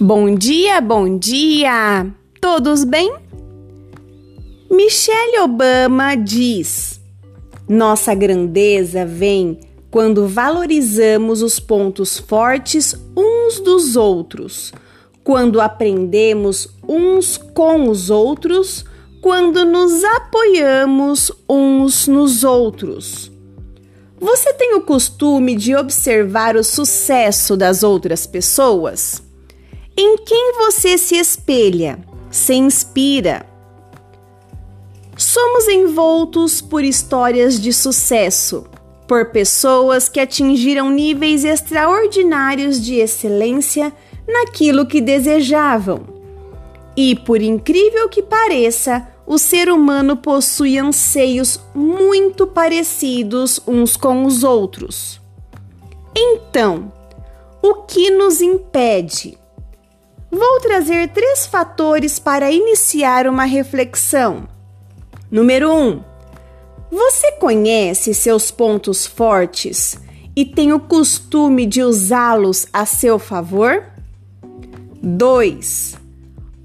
Bom dia, bom dia! Todos bem? Michelle Obama diz: Nossa grandeza vem quando valorizamos os pontos fortes uns dos outros, quando aprendemos uns com os outros, quando nos apoiamos uns nos outros. Você tem o costume de observar o sucesso das outras pessoas? Em quem você se espelha, se inspira? Somos envoltos por histórias de sucesso, por pessoas que atingiram níveis extraordinários de excelência naquilo que desejavam. E, por incrível que pareça, o ser humano possui anseios muito parecidos uns com os outros. Então, o que nos impede? Vou trazer três fatores para iniciar uma reflexão. Número 1. Um, você conhece seus pontos fortes e tem o costume de usá-los a seu favor? 2.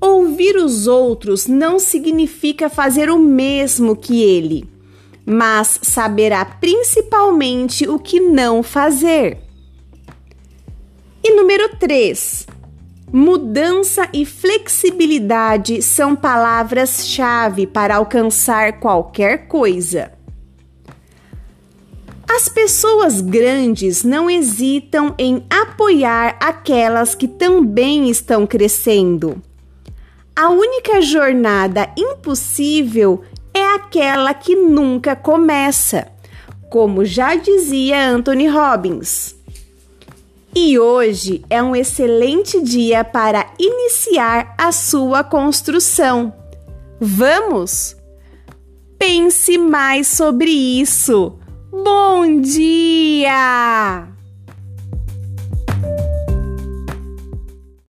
Ouvir os outros não significa fazer o mesmo que ele, mas saberá principalmente o que não fazer. E número 3 Mudança e flexibilidade são palavras-chave para alcançar qualquer coisa. As pessoas grandes não hesitam em apoiar aquelas que também estão crescendo. A única jornada impossível é aquela que nunca começa, como já dizia Anthony Robbins. E hoje é um excelente dia para iniciar a sua construção. Vamos? Pense mais sobre isso. Bom dia!